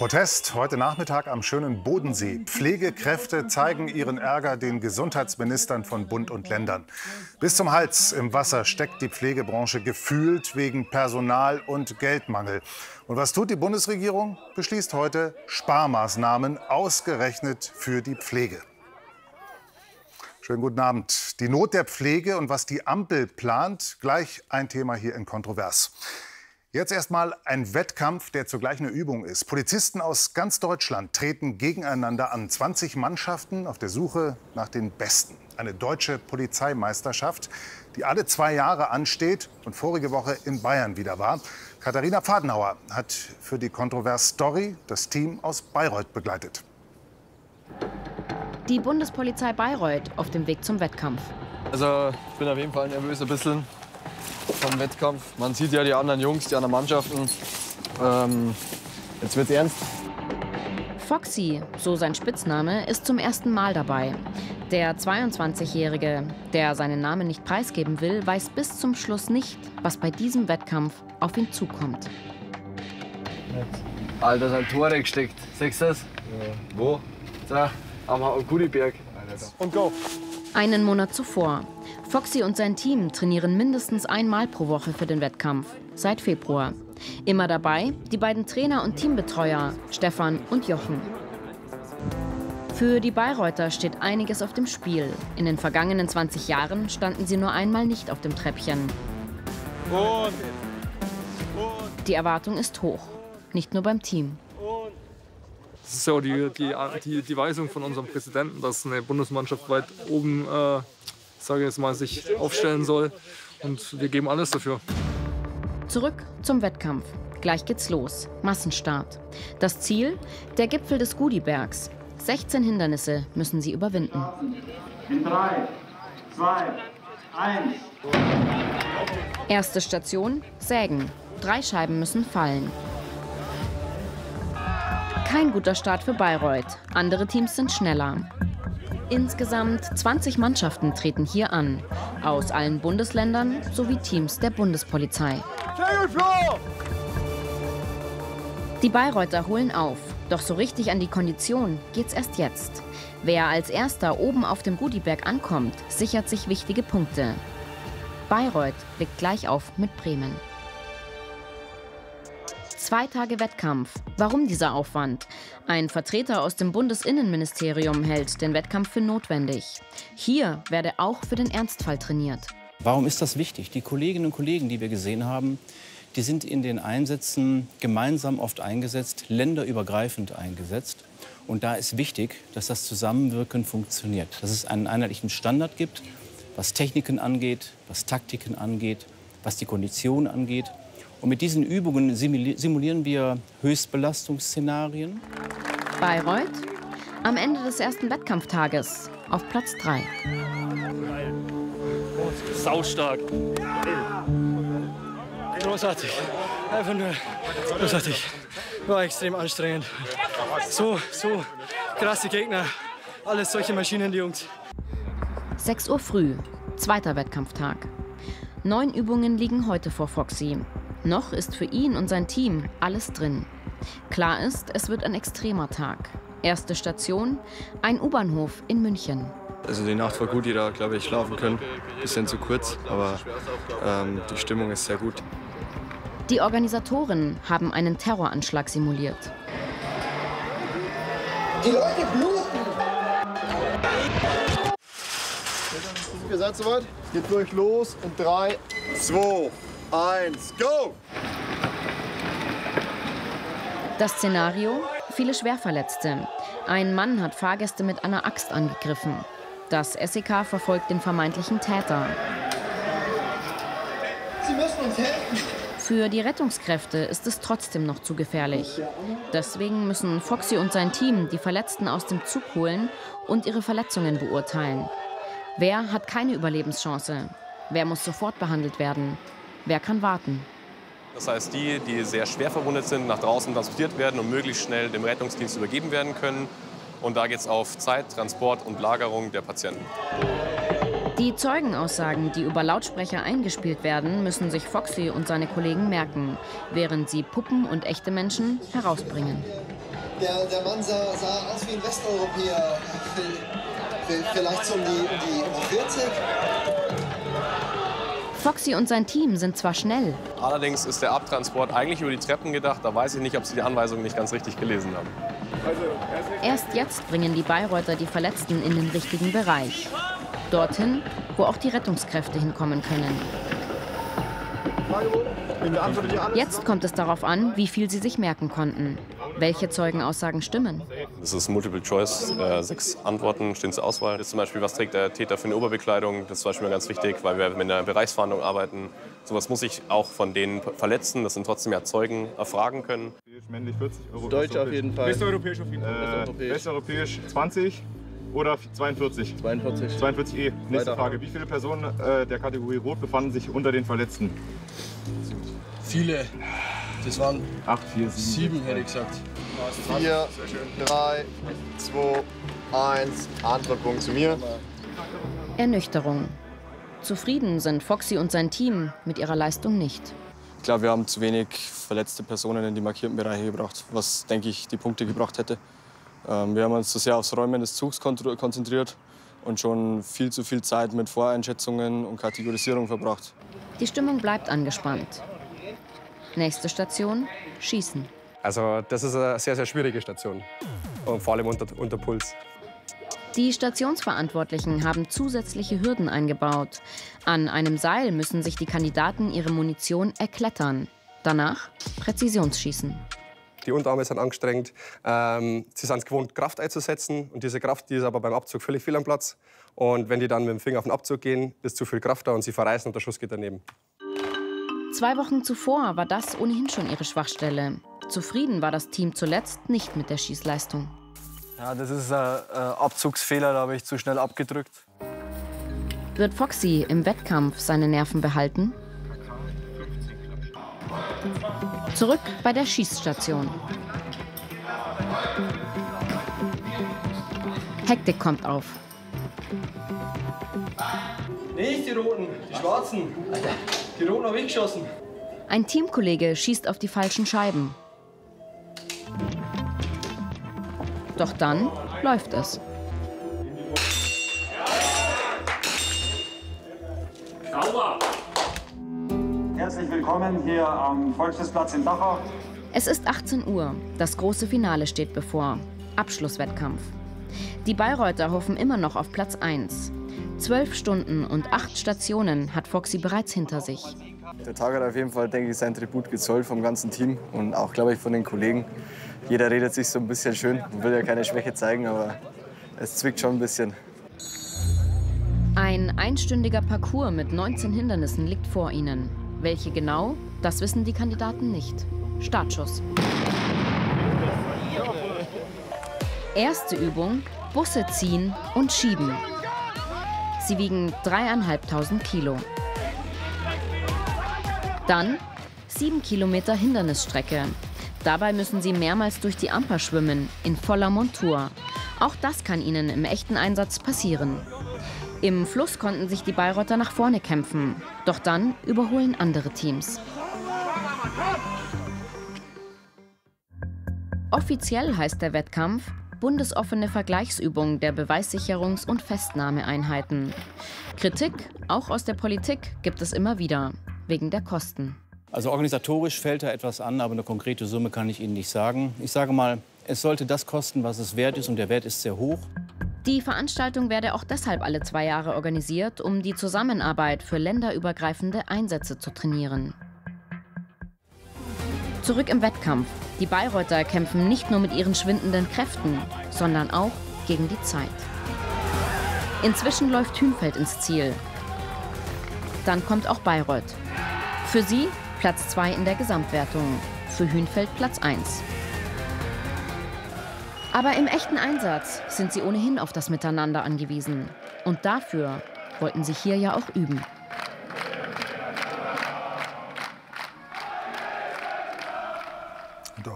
Protest heute Nachmittag am schönen Bodensee. Pflegekräfte zeigen ihren Ärger den Gesundheitsministern von Bund und Ländern. Bis zum Hals im Wasser steckt die Pflegebranche gefühlt wegen Personal- und Geldmangel. Und was tut die Bundesregierung? Beschließt heute Sparmaßnahmen ausgerechnet für die Pflege. Schönen guten Abend. Die Not der Pflege und was die Ampel plant, gleich ein Thema hier in Kontrovers. Jetzt erstmal ein Wettkampf, der zugleich eine Übung ist. Polizisten aus ganz Deutschland treten gegeneinander an. 20 Mannschaften auf der Suche nach den Besten. Eine deutsche Polizeimeisterschaft, die alle zwei Jahre ansteht und vorige Woche in Bayern wieder war. Katharina Pfadenhauer hat für die Kontrovers Story das Team aus Bayreuth begleitet. Die Bundespolizei Bayreuth auf dem Weg zum Wettkampf. Also ich bin auf jeden Fall nervös ein bisschen vom Wettkampf. Man sieht ja die anderen Jungs, die anderen Mannschaften. Ähm, jetzt wird's ernst. Foxy, so sein Spitzname, ist zum ersten Mal dabei. Der 22-Jährige, der seinen Namen nicht preisgeben will, weiß bis zum Schluss nicht, was bei diesem Wettkampf auf ihn zukommt. Alter, sein Tore gesteckt. Siehst du das? Ja. Wo? Da, am Gudiberg. Und go. Einen Monat zuvor. Foxy und sein Team trainieren mindestens einmal pro Woche für den Wettkampf. Seit Februar. Immer dabei die beiden Trainer und Teambetreuer, Stefan und Jochen. Für die Bayreuther steht einiges auf dem Spiel. In den vergangenen 20 Jahren standen sie nur einmal nicht auf dem Treppchen. Die Erwartung ist hoch. Nicht nur beim Team. Das ist die, die, die, die Weisung von unserem Präsidenten, dass eine Bundesmannschaft weit oben, äh, sage jetzt mal, sich aufstellen soll. Und wir geben alles dafür. Zurück zum Wettkampf. Gleich geht's los. Massenstart. Das Ziel? Der Gipfel des Gudibergs. 16 Hindernisse müssen sie überwinden. In 3, 2, 1. Erste Station: Sägen. Drei Scheiben müssen fallen. Kein guter Start für Bayreuth. Andere Teams sind schneller. Insgesamt 20 Mannschaften treten hier an. Aus allen Bundesländern sowie Teams der Bundespolizei. Die Bayreuther holen auf. Doch so richtig an die Kondition geht's erst jetzt. Wer als erster oben auf dem Gudiberg ankommt, sichert sich wichtige Punkte. Bayreuth blickt gleich auf mit Bremen. Zwei Tage Wettkampf. Warum dieser Aufwand? Ein Vertreter aus dem Bundesinnenministerium hält den Wettkampf für notwendig. Hier werde auch für den Ernstfall trainiert. Warum ist das wichtig? Die Kolleginnen und Kollegen, die wir gesehen haben, die sind in den Einsätzen gemeinsam oft eingesetzt, länderübergreifend eingesetzt. Und da ist wichtig, dass das Zusammenwirken funktioniert, dass es einen einheitlichen Standard gibt, was Techniken angeht, was Taktiken angeht, was die Konditionen angeht. Und mit diesen Übungen simulieren wir Höchstbelastungsszenarien. Bayreuth am Ende des ersten Wettkampftages auf Platz 3. Saustark. Großartig. Einfach nur großartig. War extrem anstrengend. So, so krasse Gegner. Alles solche Maschinen, die Jungs. 6 Uhr früh, zweiter Wettkampftag. Neun Übungen liegen heute vor Foxy. Noch ist für ihn und sein Team alles drin. Klar ist, es wird ein extremer Tag. Erste Station, ein U-Bahnhof in München. Also die Nacht war gut, jeder, glaube ich, schlafen können. Bisschen zu kurz, aber ähm, die Stimmung ist sehr gut. Die Organisatoren haben einen Terroranschlag simuliert. Die Leute bluten! Ihr seid soweit? Geht durch los in 3, 2, eins, go! Das Szenario? Viele Schwerverletzte. Ein Mann hat Fahrgäste mit einer Axt angegriffen. Das SEK verfolgt den vermeintlichen Täter. Sie müssen uns helfen. Für die Rettungskräfte ist es trotzdem noch zu gefährlich. Deswegen müssen Foxy und sein Team die Verletzten aus dem Zug holen und ihre Verletzungen beurteilen. Wer hat keine Überlebenschance? Wer muss sofort behandelt werden? Wer kann warten? Das heißt, die, die sehr schwer verwundet sind, nach draußen transportiert werden und möglichst schnell dem Rettungsdienst übergeben werden können. Und da geht es auf Zeit, Transport und Lagerung der Patienten. Die Zeugenaussagen, die über Lautsprecher eingespielt werden, müssen sich Foxy und seine Kollegen merken, während sie Puppen und echte Menschen herausbringen. Der, der Mann sah, sah aus wie ein Westeuropäer. Vielleicht so um die, um die 40. Foxy und sein Team sind zwar schnell. Allerdings ist der Abtransport eigentlich über die Treppen gedacht. Da weiß ich nicht, ob Sie die Anweisung nicht ganz richtig gelesen haben. Erst jetzt bringen die Bayreuther die Verletzten in den richtigen Bereich. Dorthin, wo auch die Rettungskräfte hinkommen können. Jetzt kommt es darauf an, wie viel sie sich merken konnten. Welche Zeugenaussagen stimmen? Das ist Multiple Choice. Äh, sechs Antworten stehen zur Auswahl. Das ist zum Beispiel, was trägt der Täter für eine Oberbekleidung? Das ist zum Beispiel ganz wichtig, weil wir mit einer Bereichsfahndung arbeiten. Sowas muss ich auch von den Verletzten, das sind trotzdem ja Zeugen, erfragen können. Männlich 40 Euro. Deutsch auf jeden Fall. Westeuropäisch auf jeden Fall. Äh, Westeuropäisch 20 oder 42? 42. 42E. Nächste Weiter. Frage. Wie viele Personen äh, der Kategorie Rot befanden sich unter den Verletzten? Viele. Das waren 8, 4, 7. sieben, hätte ich gesagt. 4, 3, 2, 1. Antwortpunkt zu mir. Ernüchterung. Zufrieden sind Foxy und sein Team mit ihrer Leistung nicht. Ich glaube, wir haben zu wenig verletzte Personen in die markierten Bereiche gebracht, was, denke ich, die Punkte gebracht hätte. Ähm, wir haben uns zu sehr aufs Räumen des Zugs kon- konzentriert und schon viel zu viel Zeit mit Voreinschätzungen und Kategorisierung verbracht. Die Stimmung bleibt angespannt. Nächste Station, Schießen. Also das ist eine sehr, sehr schwierige Station. Und vor allem unter, unter Puls. Die Stationsverantwortlichen haben zusätzliche Hürden eingebaut. An einem Seil müssen sich die Kandidaten ihre Munition erklettern. Danach Präzisionsschießen. Die Unterarme sind angestrengt. Ähm, sie sind es gewohnt, Kraft einzusetzen. Und diese Kraft die ist aber beim Abzug völlig fehl am Platz. Und wenn die dann mit dem Finger auf den Abzug gehen, ist zu viel Kraft da und sie verreißen und der Schuss geht daneben. Zwei Wochen zuvor war das ohnehin schon ihre Schwachstelle. Zufrieden war das Team zuletzt nicht mit der Schießleistung. Ja, das ist ein, ein Abzugsfehler, da habe ich zu schnell abgedrückt. Wird Foxy im Wettkampf seine Nerven behalten? Zurück bei der Schießstation. Hektik kommt auf. Nicht die Roten, die Schwarzen. Die Roten habe ich geschossen. Ein Teamkollege schießt auf die falschen Scheiben. Doch dann läuft es. Herzlich willkommen hier am Volksfestplatz in Dachau. Es ist 18 Uhr. Das große Finale steht bevor. Abschlusswettkampf. Die Bayreuther hoffen immer noch auf Platz 1. Zwölf Stunden und acht Stationen hat Foxy bereits hinter sich. Der Tag hat auf jeden Fall, denke ich, sein Tribut gezollt vom ganzen Team und auch, glaube ich, von den Kollegen. Jeder redet sich so ein bisschen schön. Man will ja keine Schwäche zeigen, aber es zwickt schon ein bisschen. Ein einstündiger Parcours mit 19 Hindernissen liegt vor ihnen. Welche genau, das wissen die Kandidaten nicht. Startschuss. Erste Übung: Busse ziehen und schieben. Sie wiegen dreieinhalbtausend Kilo. Dann sieben Kilometer Hindernisstrecke. Dabei müssen sie mehrmals durch die Amper schwimmen, in voller Montur. Auch das kann ihnen im echten Einsatz passieren. Im Fluss konnten sich die Bayreuther nach vorne kämpfen. Doch dann überholen andere Teams. Offiziell heißt der Wettkampf bundesoffene Vergleichsübung der Beweissicherungs- und Festnahmeeinheiten. Kritik, auch aus der Politik, gibt es immer wieder, wegen der Kosten. Also organisatorisch fällt da etwas an, aber eine konkrete Summe kann ich Ihnen nicht sagen. Ich sage mal, es sollte das kosten, was es wert ist, und der Wert ist sehr hoch. Die Veranstaltung werde auch deshalb alle zwei Jahre organisiert, um die Zusammenarbeit für länderübergreifende Einsätze zu trainieren. Zurück im Wettkampf. Die Bayreuther kämpfen nicht nur mit ihren schwindenden Kräften, sondern auch gegen die Zeit. Inzwischen läuft Hünfeld ins Ziel. Dann kommt auch Bayreuth. Für sie Platz 2 in der Gesamtwertung, für Hünfeld Platz 1. Aber im echten Einsatz sind sie ohnehin auf das Miteinander angewiesen. Und dafür wollten sie hier ja auch üben.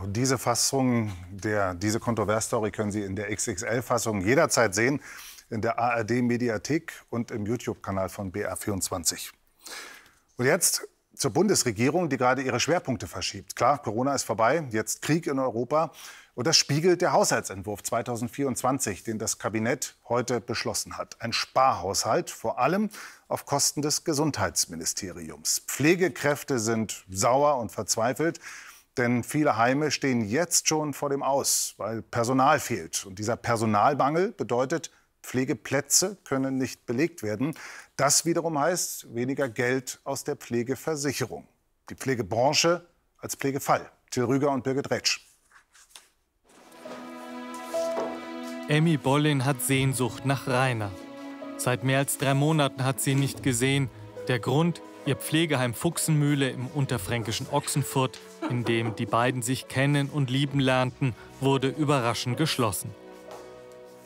Diese Fassung, der, diese Kontroversstory können Sie in der XXL-Fassung jederzeit sehen, in der ARD-Mediathek und im YouTube-Kanal von BR24. Und jetzt zur Bundesregierung, die gerade ihre Schwerpunkte verschiebt. Klar, Corona ist vorbei, jetzt Krieg in Europa. Und das spiegelt der Haushaltsentwurf 2024, den das Kabinett heute beschlossen hat. Ein Sparhaushalt, vor allem auf Kosten des Gesundheitsministeriums. Pflegekräfte sind sauer und verzweifelt, denn viele Heime stehen jetzt schon vor dem Aus, weil Personal fehlt. Und dieser Personalmangel bedeutet, Pflegeplätze können nicht belegt werden. Das wiederum heißt weniger Geld aus der Pflegeversicherung. Die Pflegebranche als Pflegefall. Till Rüger und Birgit Retsch. Emmy Bollin hat Sehnsucht nach Rainer. Seit mehr als drei Monaten hat sie ihn nicht gesehen. Der Grund, ihr Pflegeheim Fuchsenmühle im unterfränkischen Ochsenfurt, in dem die beiden sich kennen und lieben lernten, wurde überraschend geschlossen.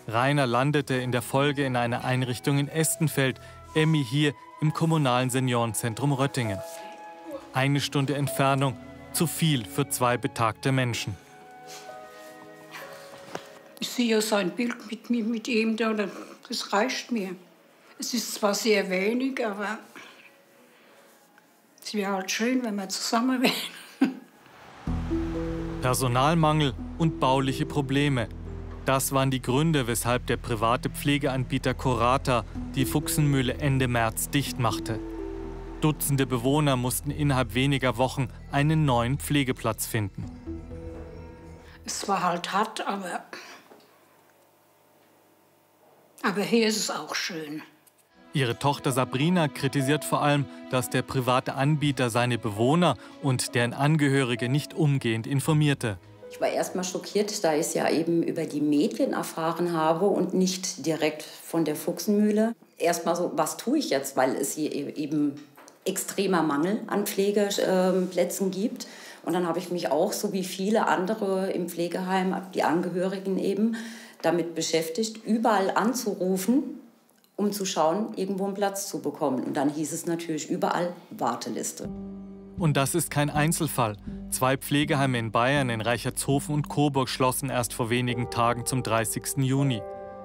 Rainer landete in der Folge in einer Einrichtung in Estenfeld, Emmy hier im kommunalen Seniorenzentrum Röttingen. Eine Stunde Entfernung, zu viel für zwei betagte Menschen. Ich sehe ja sein Bild mit, mit, mit ihm da, das reicht mir. Es ist zwar sehr wenig, aber es wäre halt schön, wenn wir zusammen wären. Personalmangel und bauliche Probleme. Das waren die Gründe, weshalb der private Pflegeanbieter Corata die Fuchsenmühle Ende März dicht machte. Dutzende Bewohner mussten innerhalb weniger Wochen einen neuen Pflegeplatz finden. Es war halt hart, aber aber hier ist es auch schön. Ihre Tochter Sabrina kritisiert vor allem, dass der private Anbieter seine Bewohner und deren Angehörige nicht umgehend informierte. Ich war erst mal schockiert, da ich es ja eben über die Medien erfahren habe und nicht direkt von der Fuchsenmühle. Erstmal so, was tue ich jetzt, weil es hier e-, eben extremer Mangel an Pflegeplätzen gibt. Und dann habe ich mich auch, so wie viele andere im Pflegeheim, die Angehörigen eben, damit beschäftigt, überall anzurufen, um zu schauen, irgendwo einen Platz zu bekommen. Und dann hieß es natürlich überall Warteliste. Und das ist kein Einzelfall. Zwei Pflegeheime in Bayern, in Reichertshofen und Coburg, schlossen erst vor wenigen Tagen zum 30. Juni.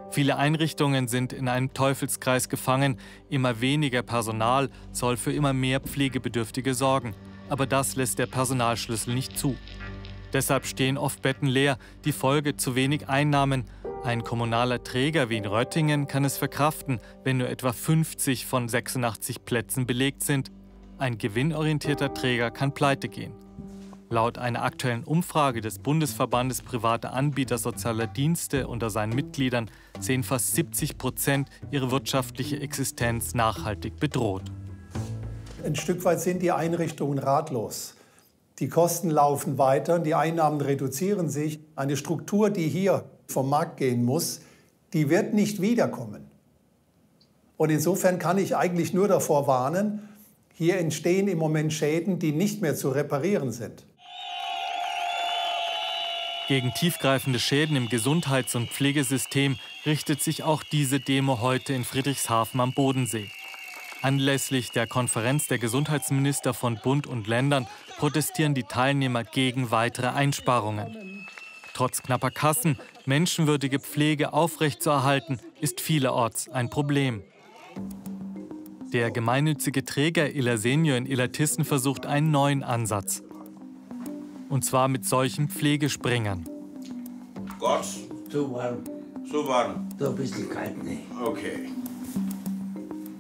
Viele Einrichtungen sind in einem Teufelskreis gefangen. Immer weniger Personal soll für immer mehr Pflegebedürftige sorgen. Aber das lässt der Personalschlüssel nicht zu. Deshalb stehen oft Betten leer, die Folge zu wenig Einnahmen. Ein kommunaler Träger wie in Röttingen kann es verkraften, wenn nur etwa 50 von 86 Plätzen belegt sind. Ein gewinnorientierter Träger kann pleite gehen. Laut einer aktuellen Umfrage des Bundesverbandes privater Anbieter sozialer Dienste unter seinen Mitgliedern sehen fast 70 Prozent ihre wirtschaftliche Existenz nachhaltig bedroht. Ein Stück weit sind die Einrichtungen ratlos. Die Kosten laufen weiter, die Einnahmen reduzieren sich. Eine Struktur, die hier vom Markt gehen muss, die wird nicht wiederkommen. Und insofern kann ich eigentlich nur davor warnen, hier entstehen im Moment Schäden, die nicht mehr zu reparieren sind. Gegen tiefgreifende Schäden im Gesundheits- und Pflegesystem richtet sich auch diese Demo heute in Friedrichshafen am Bodensee. Anlässlich der Konferenz der Gesundheitsminister von Bund und Ländern protestieren die Teilnehmer gegen weitere Einsparungen. Trotz knapper Kassen menschenwürdige Pflege aufrechtzuerhalten, ist vielerorts ein Problem. Der gemeinnützige Träger Ilasenio in Illertissen versucht einen neuen Ansatz. Und zwar mit solchen Pflegespringern. Gott, zu warm. Zu warm. So ein bisschen kalt, ne? Okay.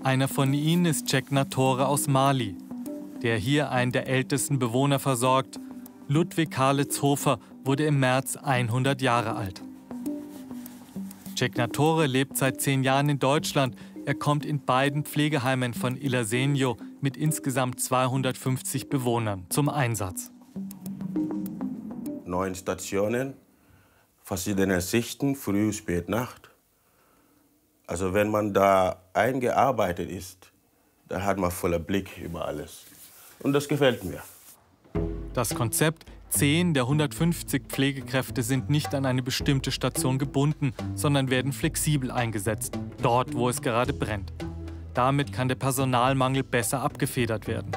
Einer von ihnen ist Jack Natore aus Mali, der hier einen der ältesten Bewohner versorgt. Ludwig Karlitzhofer wurde im März 100 Jahre alt. Jack Natore lebt seit zehn Jahren in Deutschland. Er kommt in beiden Pflegeheimen von Ilasenio mit insgesamt 250 Bewohnern zum Einsatz. Neun Stationen, verschiedene Sichten, früh, spät, Nacht. Also wenn man da eingearbeitet ist, da hat man voller Blick über alles. Und das gefällt mir. Das Konzept 10 der 150 Pflegekräfte sind nicht an eine bestimmte Station gebunden, sondern werden flexibel eingesetzt, dort wo es gerade brennt. Damit kann der Personalmangel besser abgefedert werden.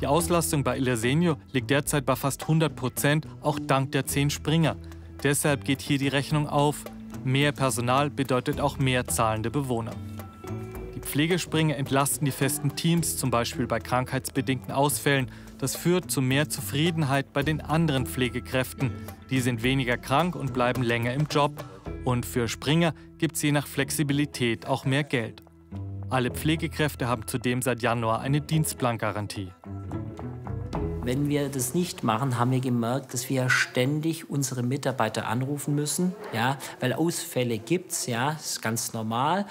Die Auslastung bei Ilasenio liegt derzeit bei fast 100 Prozent, auch dank der 10 Springer. Deshalb geht hier die Rechnung auf. Mehr Personal bedeutet auch mehr zahlende Bewohner. Pflegespringer entlasten die festen Teams, zum Beispiel bei krankheitsbedingten Ausfällen. Das führt zu mehr Zufriedenheit bei den anderen Pflegekräften. Die sind weniger krank und bleiben länger im Job. Und für Springer gibt es je nach Flexibilität auch mehr Geld. Alle Pflegekräfte haben zudem seit Januar eine Dienstplangarantie. Wenn wir das nicht machen, haben wir gemerkt, dass wir ständig unsere Mitarbeiter anrufen müssen, ja, weil Ausfälle gibt's, ja, ist ganz normal.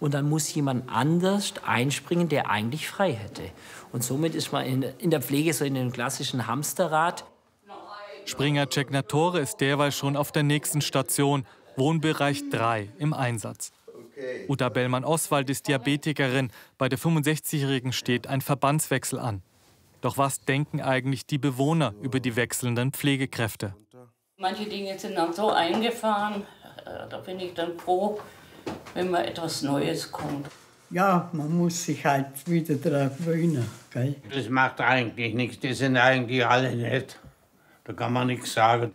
Und dann muss jemand anders einspringen, der eigentlich frei hätte. Und somit ist man in, in der Pflege so in einem klassischen Hamsterrad. Springer Ceknatore ist derweil schon auf der nächsten Station, Wohnbereich 3, im Einsatz. Uta Bellmann-Oswald ist Diabetikerin. Bei der 65-Jährigen steht ein Verbandswechsel an. Doch was denken eigentlich die Bewohner über die wechselnden Pflegekräfte? Manche Dinge sind dann so eingefahren, äh, da bin ich dann froh, wenn mal etwas Neues kommt. Ja, man muss sich halt wieder daran gewöhnen. Gell? Das macht eigentlich nichts, die sind eigentlich alle nett. Da kann man nichts sagen.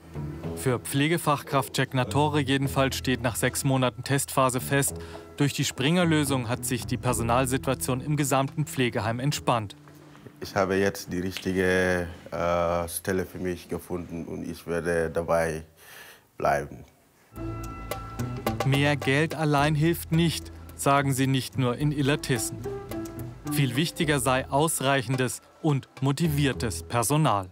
Für Pflegefachkraft Jack Natore jedenfalls steht nach sechs Monaten Testphase fest, durch die Springer-Lösung hat sich die Personalsituation im gesamten Pflegeheim entspannt. Ich habe jetzt die richtige äh, Stelle für mich gefunden und ich werde dabei bleiben. Mehr Geld allein hilft nicht, sagen sie nicht nur in Illertissen. Viel wichtiger sei ausreichendes und motiviertes Personal.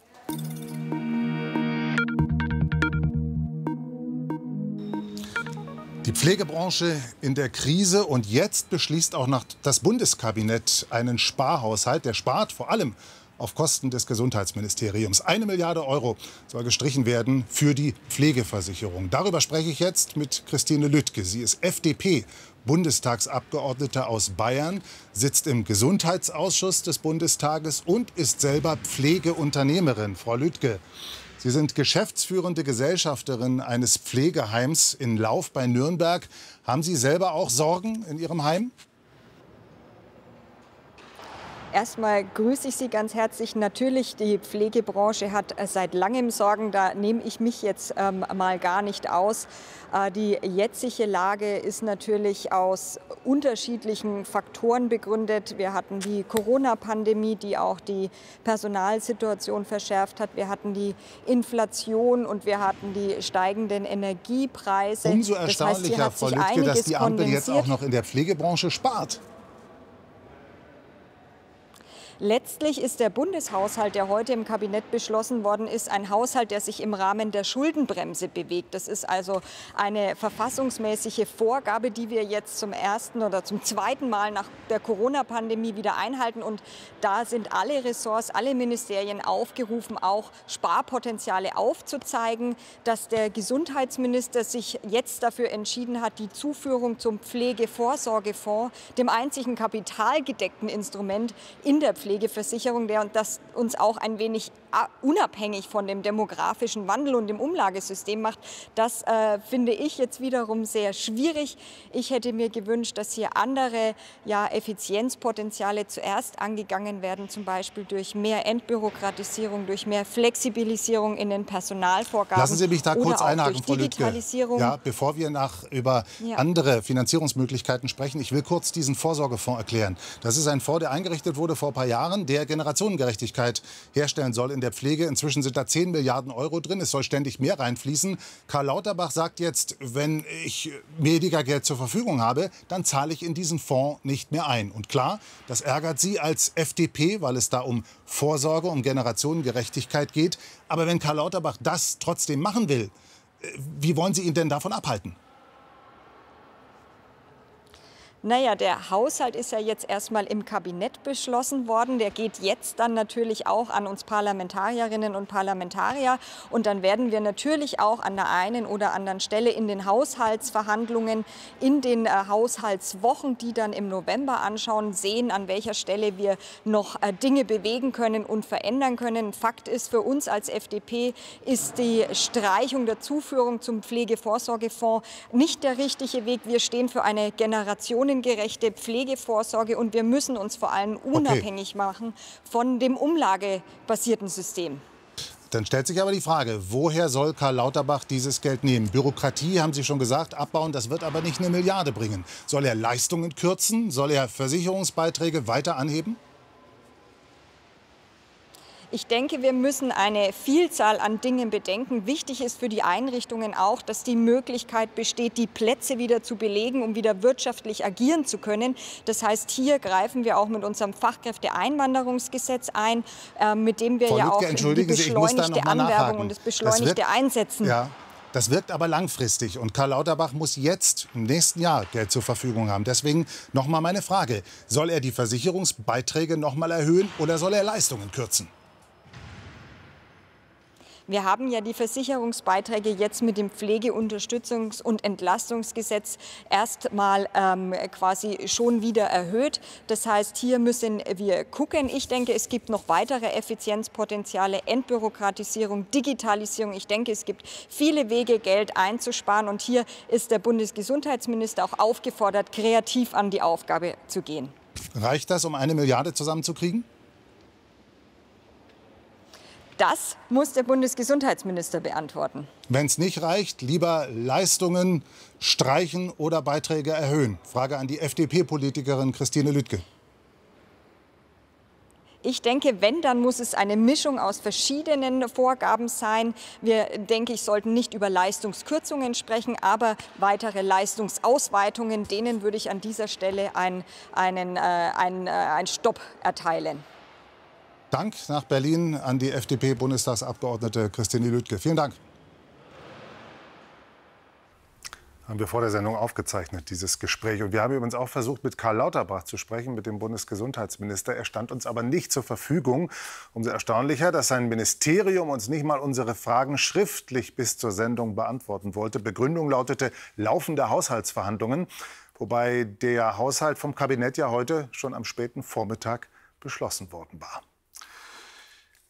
Die Pflegebranche in der Krise und jetzt beschließt auch noch das Bundeskabinett einen Sparhaushalt. Der spart vor allem auf Kosten des Gesundheitsministeriums. Eine Milliarde Euro soll gestrichen werden für die Pflegeversicherung. Darüber spreche ich jetzt mit Christine Lüttke. Sie ist FDP. Bundestagsabgeordnete aus Bayern, sitzt im Gesundheitsausschuss des Bundestages und ist selber Pflegeunternehmerin. Frau Lüttke, Sie sind geschäftsführende Gesellschafterin eines Pflegeheims in Lauf bei Nürnberg. Haben Sie selber auch Sorgen in Ihrem Heim? Erstmal grüße ich Sie ganz herzlich. Natürlich, die Pflegebranche hat äh, seit langem Sorgen. Da nehme ich mich jetzt ähm, mal gar nicht aus. Äh, die jetzige Lage ist natürlich aus unterschiedlichen Faktoren begründet. Wir hatten die Corona-Pandemie, die auch die Personalsituation verschärft hat. Wir hatten die Inflation und wir hatten die steigenden Energiepreise. Umso erstaunlicher, das heißt, Frau Lüttke, dass die Ampel jetzt auch noch in der Pflegebranche spart. Letztlich ist der Bundeshaushalt, der heute im Kabinett beschlossen worden ist, ein Haushalt, der sich im Rahmen der Schuldenbremse bewegt. Das ist also eine verfassungsmäßige Vorgabe, die wir jetzt zum ersten oder zum zweiten Mal nach der Corona-Pandemie wieder einhalten. Und da sind alle Ressorts, alle Ministerien aufgerufen, auch Sparpotenziale aufzuzeigen, dass der Gesundheitsminister sich jetzt dafür entschieden hat, die Zuführung zum Pflegevorsorgefonds, dem einzigen kapitalgedeckten Instrument in der Pflege, Pflegeversicherung, der uns auch ein wenig unabhängig von dem demografischen Wandel und dem Umlagesystem macht. Das äh, finde ich jetzt wiederum sehr schwierig. Ich hätte mir gewünscht, dass hier andere ja, Effizienzpotenziale zuerst angegangen werden, zum Beispiel durch mehr Entbürokratisierung, durch mehr Flexibilisierung in den Personalvorgaben. Lassen Sie mich da kurz einhaken, Frau Lüttke. Ja, bevor wir nach, über ja. andere Finanzierungsmöglichkeiten sprechen, ich will kurz diesen Vorsorgefonds erklären. Das ist ein Fonds, der eingerichtet wurde vor ein paar Jahren, der Generationengerechtigkeit herstellen soll in der Pflege. Inzwischen sind da 10 Milliarden Euro drin. Es soll ständig mehr reinfließen. Karl Lauterbach sagt jetzt, wenn ich weniger Geld zur Verfügung habe, dann zahle ich in diesen Fonds nicht mehr ein. Und klar, das ärgert Sie als FDP, weil es da um Vorsorge, um Generationengerechtigkeit geht. Aber wenn Karl Lauterbach das trotzdem machen will, äh, wie wollen Sie ihn denn davon abhalten? Naja, der Haushalt ist ja jetzt erstmal im Kabinett beschlossen worden. Der geht jetzt dann natürlich auch an uns Parlamentarierinnen und Parlamentarier. Und dann werden wir natürlich auch an der einen oder anderen Stelle in den Haushaltsverhandlungen, in den äh, Haushaltswochen, die dann im November anschauen, sehen, an welcher Stelle wir noch äh, Dinge bewegen können und verändern können. Fakt ist für uns als FDP, ist die Streichung der Zuführung zum Pflegevorsorgefonds nicht der richtige Weg. Wir stehen für eine Generation personengerechte Pflegevorsorge und wir müssen uns vor allem unabhängig okay. machen von dem umlagebasierten System. dann stellt sich aber die Frage, woher soll Karl Lauterbach dieses Geld nehmen? Bürokratie, haben Sie schon gesagt, abbauen, das wird aber nicht eine Milliarde bringen. Soll er Leistungen kürzen? Soll er Versicherungsbeiträge weiter anheben? Ich denke, wir müssen eine Vielzahl an Dingen bedenken. Wichtig ist für die Einrichtungen auch, dass die Möglichkeit besteht, die Plätze wieder zu belegen, um wieder wirtschaftlich agieren zu können. Das heißt, hier greifen wir auch mit unserem Fachkräfteeinwanderungsgesetz ein, äh, mit dem wir Frau ja Lütke, auch die beschleunigte Anwerbung und das beschleunigte das Einsetzen ja. Das wirkt aber langfristig und Karl Lauterbach muss jetzt im nächsten Jahr Geld zur Verfügung haben. Deswegen noch mal meine Frage: Soll er die Versicherungsbeiträge noch mal erhöhen oder soll er Leistungen kürzen? Wir haben ja die Versicherungsbeiträge jetzt mit dem Pflegeunterstützungs- und Entlastungsgesetz erstmal ähm, quasi schon wieder erhöht. Das heißt, hier müssen wir gucken. Ich denke, es gibt noch weitere Effizienzpotenziale, Entbürokratisierung, Digitalisierung. Ich denke, es gibt viele Wege, Geld einzusparen. Und hier ist der Bundesgesundheitsminister auch aufgefordert, kreativ an die Aufgabe zu gehen. Reicht das, um eine Milliarde zusammenzukriegen? Das muss der Bundesgesundheitsminister beantworten. Wenn es nicht reicht, lieber Leistungen streichen oder Beiträge erhöhen. Frage an die FDP-Politikerin Christine Lüttke. Ich denke, wenn, dann muss es eine Mischung aus verschiedenen Vorgaben sein. Wir, denke ich, sollten nicht über Leistungskürzungen sprechen, aber weitere Leistungsausweitungen, denen würde ich an dieser Stelle ein, einen, äh, einen, äh, einen Stopp erteilen. Dank nach Berlin an die FDP-Bundestagsabgeordnete Christine Lüttke. Vielen Dank. Haben wir vor der Sendung aufgezeichnet, dieses Gespräch. Und wir haben übrigens auch versucht, mit Karl Lauterbach zu sprechen, mit dem Bundesgesundheitsminister. Er stand uns aber nicht zur Verfügung. Umso erstaunlicher, dass sein Ministerium uns nicht mal unsere Fragen schriftlich bis zur Sendung beantworten wollte. Begründung lautete laufende Haushaltsverhandlungen, wobei der Haushalt vom Kabinett ja heute schon am späten Vormittag beschlossen worden war.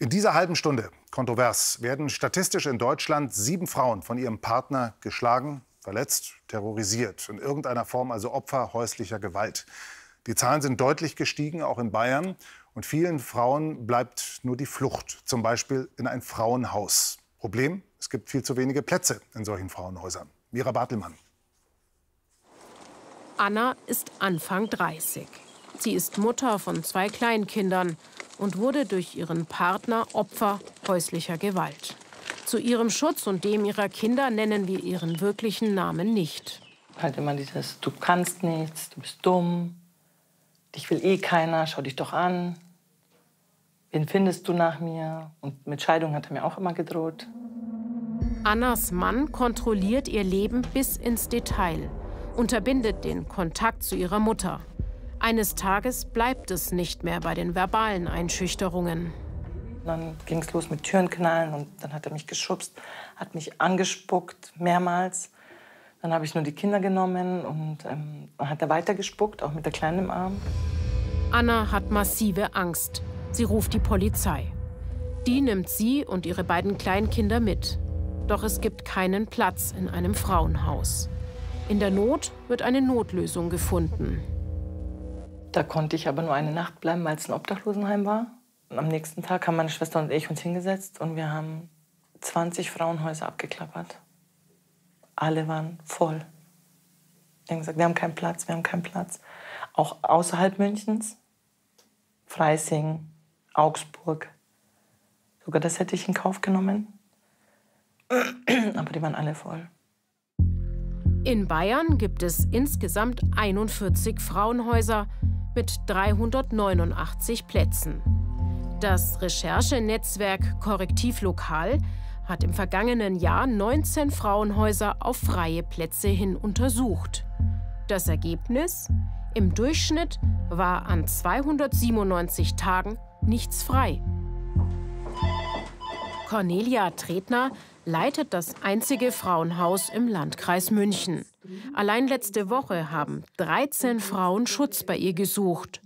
In dieser halben Stunde kontrovers werden statistisch in Deutschland sieben Frauen von ihrem Partner geschlagen, verletzt, terrorisiert, in irgendeiner Form also Opfer häuslicher Gewalt. Die Zahlen sind deutlich gestiegen, auch in Bayern. Und vielen Frauen bleibt nur die Flucht, zum Beispiel in ein Frauenhaus. Problem, es gibt viel zu wenige Plätze in solchen Frauenhäusern. Mira Bartelmann. Anna ist Anfang 30. Sie ist Mutter von zwei Kleinkindern und wurde durch ihren Partner Opfer häuslicher Gewalt. Zu ihrem Schutz und dem ihrer Kinder nennen wir ihren wirklichen Namen nicht. Halt immer dieses, du kannst nichts, du bist dumm, dich will eh keiner, schau dich doch an. Wen findest du nach mir? Und mit Scheidung hat er mir auch immer gedroht. Annas Mann kontrolliert ihr Leben bis ins Detail, unterbindet den Kontakt zu ihrer Mutter. Eines Tages bleibt es nicht mehr bei den verbalen Einschüchterungen. Dann ging es los mit Türenknallen und dann hat er mich geschubst, hat mich angespuckt, mehrmals. Dann habe ich nur die Kinder genommen und ähm, dann hat er weitergespuckt, auch mit der Kleinen im Arm. Anna hat massive Angst. Sie ruft die Polizei. Die nimmt sie und ihre beiden Kleinkinder mit. Doch es gibt keinen Platz in einem Frauenhaus. In der Not wird eine Notlösung gefunden. Da konnte ich aber nur eine Nacht bleiben, weil es ein Obdachlosenheim war. Und am nächsten Tag haben meine Schwester und ich uns hingesetzt und wir haben 20 Frauenhäuser abgeklappert. Alle waren voll. Wir haben gesagt, wir haben keinen Platz, wir haben keinen Platz. Auch außerhalb Münchens, Freising, Augsburg. Sogar das hätte ich in Kauf genommen. Aber die waren alle voll. In Bayern gibt es insgesamt 41 Frauenhäuser mit 389 Plätzen. Das Recherchenetzwerk Korrektiv Lokal hat im vergangenen Jahr 19 Frauenhäuser auf freie Plätze hin untersucht. Das Ergebnis? Im Durchschnitt war an 297 Tagen nichts frei. Cornelia Tretner leitet das einzige Frauenhaus im Landkreis München. Allein letzte Woche haben 13 Frauen Schutz bei ihr gesucht.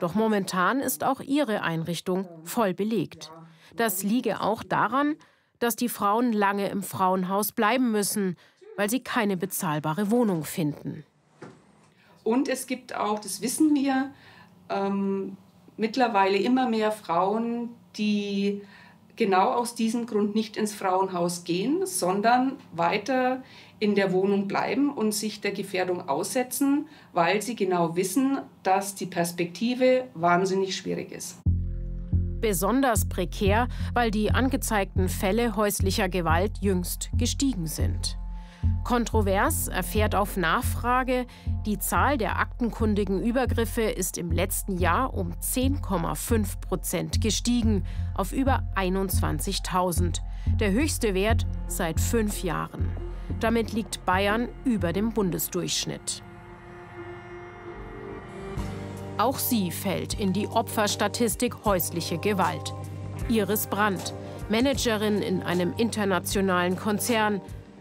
Doch momentan ist auch ihre Einrichtung voll belegt. Das liege auch daran, dass die Frauen lange im Frauenhaus bleiben müssen, weil sie keine bezahlbare Wohnung finden. Und es gibt auch, das wissen wir, ähm, mittlerweile immer mehr Frauen, die genau aus diesem Grund nicht ins Frauenhaus gehen, sondern weiter in der Wohnung bleiben und sich der Gefährdung aussetzen, weil sie genau wissen, dass die Perspektive wahnsinnig schwierig ist. Besonders prekär, weil die angezeigten Fälle häuslicher Gewalt jüngst gestiegen sind. Kontrovers erfährt auf Nachfrage, die Zahl der aktenkundigen Übergriffe ist im letzten Jahr um 10,5 Prozent gestiegen auf über 21.000, der höchste Wert seit fünf Jahren. Damit liegt Bayern über dem Bundesdurchschnitt. Auch sie fällt in die Opferstatistik häusliche Gewalt. Iris Brandt, Managerin in einem internationalen Konzern,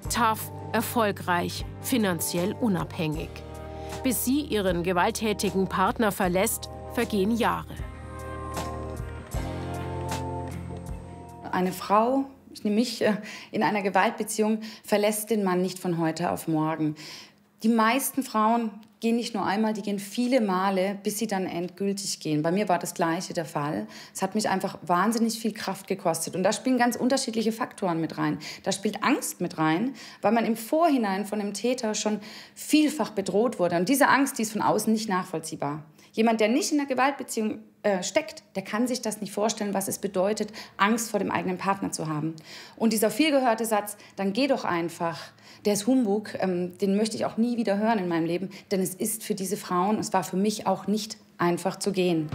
tough, erfolgreich, finanziell unabhängig. Bis sie ihren gewalttätigen Partner verlässt, vergehen Jahre. Eine Frau, ich nehme mich, äh, in einer Gewaltbeziehung verlässt den Mann nicht von heute auf morgen. Die meisten Frauen gehen nicht nur einmal, die gehen viele Male, bis sie dann endgültig gehen. Bei mir war das Gleiche der Fall. Es hat mich einfach wahnsinnig viel Kraft gekostet. Und da spielen ganz unterschiedliche Faktoren mit rein. Da spielt Angst mit rein, weil man im Vorhinein von dem Täter schon vielfach bedroht wurde. Und diese Angst, die ist von außen nicht nachvollziehbar. Jemand, der nicht in einer Gewaltbeziehung äh, steckt, der kann sich das nicht vorstellen, was es bedeutet, Angst vor dem eigenen Partner zu haben. Und dieser vielgehörte Satz, dann geh doch einfach, der ist Humbug, ähm, den möchte ich auch nie wieder hören in meinem Leben, denn es ist für diese Frauen, es war für mich auch nicht einfach zu gehen.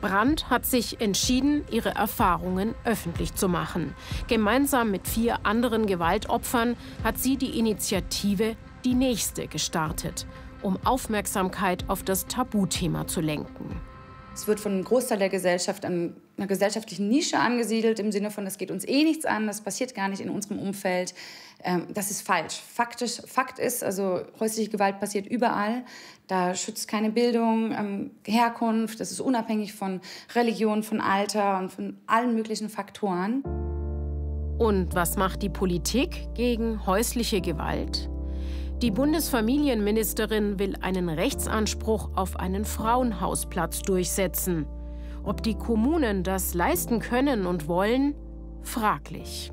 Brandt hat sich entschieden, ihre Erfahrungen öffentlich zu machen. Gemeinsam mit vier anderen Gewaltopfern hat sie die Initiative Die Nächste gestartet, um Aufmerksamkeit auf das Tabuthema zu lenken. Es wird von einem Großteil der Gesellschaft an einer gesellschaftlichen Nische angesiedelt, im Sinne von, das geht uns eh nichts an, das passiert gar nicht in unserem Umfeld. Ähm, das ist falsch. Faktisch, Fakt ist, also häusliche Gewalt passiert überall. Da schützt keine Bildung, ähm, Herkunft, das ist unabhängig von Religion, von Alter und von allen möglichen Faktoren. Und was macht die Politik gegen häusliche Gewalt? Die Bundesfamilienministerin will einen Rechtsanspruch auf einen Frauenhausplatz durchsetzen. Ob die Kommunen das leisten können und wollen, fraglich.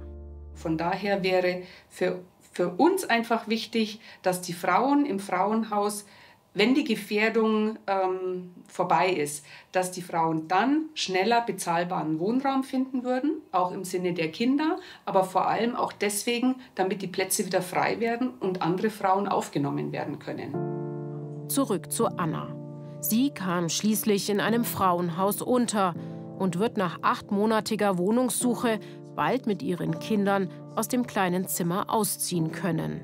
Von daher wäre für, für uns einfach wichtig, dass die Frauen im Frauenhaus wenn die Gefährdung ähm, vorbei ist, dass die Frauen dann schneller bezahlbaren Wohnraum finden würden, auch im Sinne der Kinder, aber vor allem auch deswegen, damit die Plätze wieder frei werden und andere Frauen aufgenommen werden können. Zurück zu Anna. Sie kam schließlich in einem Frauenhaus unter und wird nach achtmonatiger Wohnungssuche bald mit ihren Kindern aus dem kleinen Zimmer ausziehen können.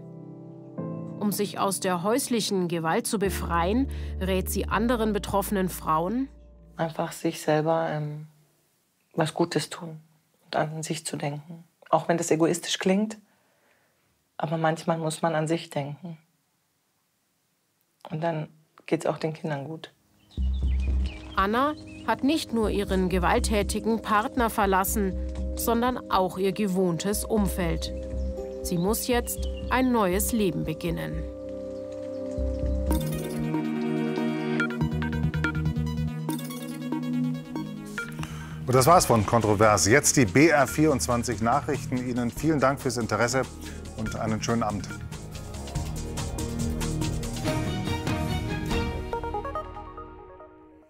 Um sich aus der häuslichen Gewalt zu befreien, rät sie anderen betroffenen Frauen, einfach sich selber ähm, was Gutes tun und an sich zu denken. Auch wenn das egoistisch klingt, aber manchmal muss man an sich denken. Und dann geht es auch den Kindern gut. Anna hat nicht nur ihren gewalttätigen Partner verlassen, sondern auch ihr gewohntes Umfeld. Sie muss jetzt ein neues Leben beginnen. Und das war's von Kontrovers. Jetzt die BR24 Nachrichten. Ihnen vielen Dank fürs Interesse und einen schönen Abend.